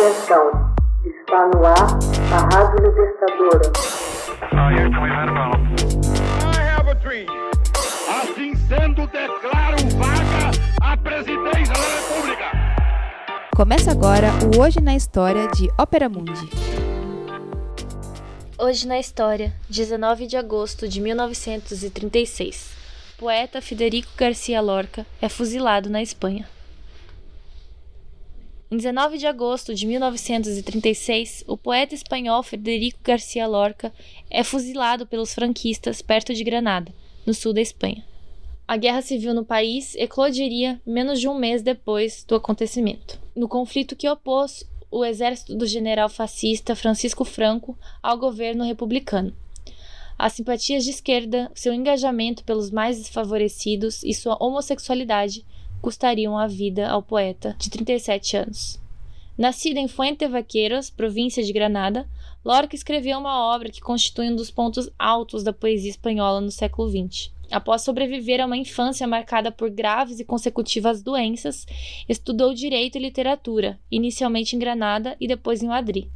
Atenção, está no ar a Rádio Libertadora. Assim sendo, declaro vaga a presidência da República. Começa agora o Hoje na História de Ópera Mundi. Hoje na História, 19 de agosto de 1936. Poeta Federico Garcia Lorca é fuzilado na Espanha. Em 19 de agosto de 1936, o poeta espanhol Federico Garcia Lorca é fuzilado pelos franquistas perto de Granada, no sul da Espanha. A guerra civil no país eclodiria menos de um mês depois do acontecimento, no conflito que opôs o exército do general fascista Francisco Franco ao governo republicano. As simpatias de esquerda, seu engajamento pelos mais desfavorecidos e sua homossexualidade custariam a vida ao poeta, de 37 anos. Nascido em Fuente Vaqueiros, província de Granada, Lorca escreveu uma obra que constitui um dos pontos altos da poesia espanhola no século XX. Após sobreviver a uma infância marcada por graves e consecutivas doenças, estudou direito e literatura, inicialmente em Granada e depois em Madrid.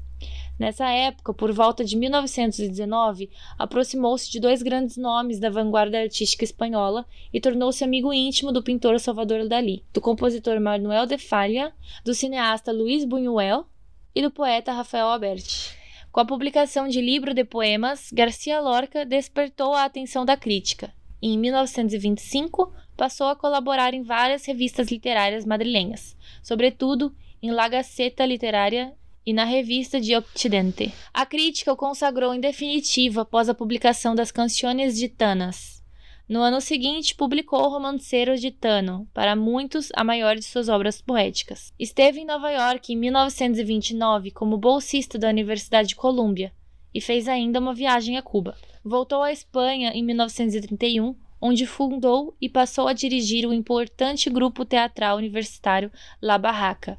Nessa época, por volta de 1919, aproximou-se de dois grandes nomes da vanguarda artística espanhola e tornou-se amigo íntimo do pintor Salvador Dalí, do compositor Manuel de Falla, do cineasta Luís Buñuel e do poeta Rafael Alberti. Com a publicação de livro de poemas, Garcia Lorca despertou a atenção da crítica. E, em 1925, passou a colaborar em várias revistas literárias madrilenhas, sobretudo em La Gaceta Literária e na revista de Occidente. A crítica o consagrou em definitiva após a publicação das Canções Gitanas. No ano seguinte, publicou o Romanceiro Gitano, para muitos a maior de suas obras poéticas. Esteve em Nova York em 1929 como bolsista da Universidade de Colômbia e fez ainda uma viagem a Cuba. Voltou à Espanha em 1931, onde fundou e passou a dirigir o importante grupo teatral universitário La Barraca,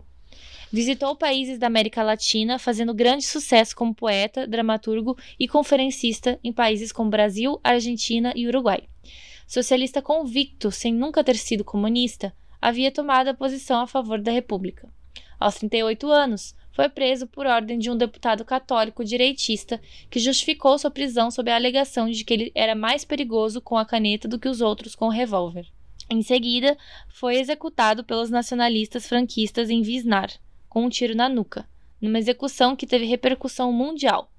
Visitou países da América Latina, fazendo grande sucesso como poeta, dramaturgo e conferencista em países como Brasil, Argentina e Uruguai. Socialista convicto, sem nunca ter sido comunista, havia tomado a posição a favor da República. Aos 38 anos, foi preso por ordem de um deputado católico direitista que justificou sua prisão sob a alegação de que ele era mais perigoso com a caneta do que os outros com o revólver. Em seguida, foi executado pelos nacionalistas franquistas em Visnar, com um tiro na nuca, numa execução que teve repercussão mundial.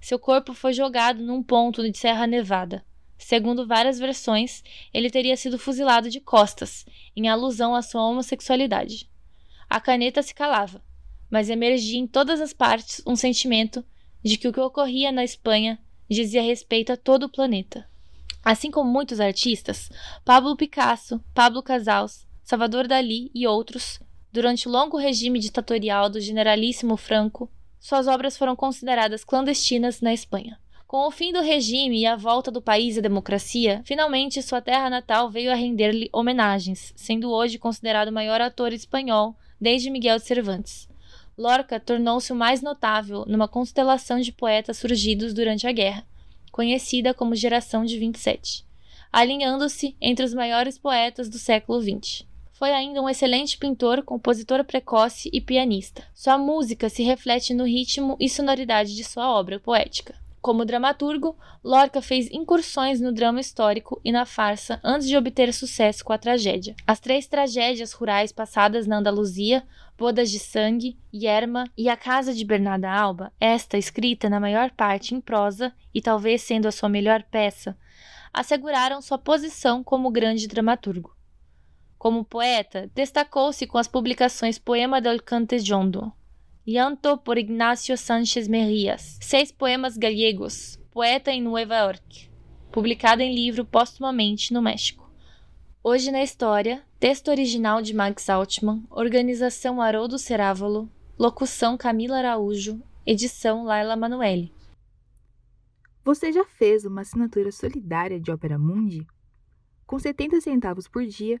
Seu corpo foi jogado num ponto de Serra Nevada. Segundo várias versões, ele teria sido fuzilado de costas, em alusão à sua homossexualidade. A caneta se calava, mas emergia em todas as partes um sentimento de que o que ocorria na Espanha dizia respeito a todo o planeta. Assim como muitos artistas, Pablo Picasso, Pablo Casals, Salvador Dalí e outros Durante o longo regime ditatorial do generalíssimo Franco, suas obras foram consideradas clandestinas na Espanha. Com o fim do regime e a volta do país à democracia, finalmente sua terra natal veio a render-lhe homenagens, sendo hoje considerado o maior ator espanhol desde Miguel de Cervantes. Lorca tornou-se o mais notável numa constelação de poetas surgidos durante a guerra, conhecida como Geração de 27, alinhando-se entre os maiores poetas do século XX foi ainda um excelente pintor, compositor precoce e pianista. Sua música se reflete no ritmo e sonoridade de sua obra poética. Como dramaturgo, Lorca fez incursões no drama histórico e na farsa antes de obter sucesso com a tragédia. As três tragédias rurais passadas na Andaluzia, Bodas de Sangue, Yerma e A Casa de Bernarda Alba, esta escrita na maior parte em prosa e talvez sendo a sua melhor peça, asseguraram sua posição como grande dramaturgo. Como poeta, destacou-se com as publicações Poema del Cantejondo, Llanto por Ignacio Sánchez Mejías, Seis Poemas Gallegos, Poeta em Nueva York, publicado em livro póstumamente no México. Hoje na História, texto original de Max Altman, organização Haroldo Cerávolo, locução Camila Araújo, edição Laila Manuelle. Você já fez uma assinatura solidária de Opera Mundi? Com 70 centavos por dia,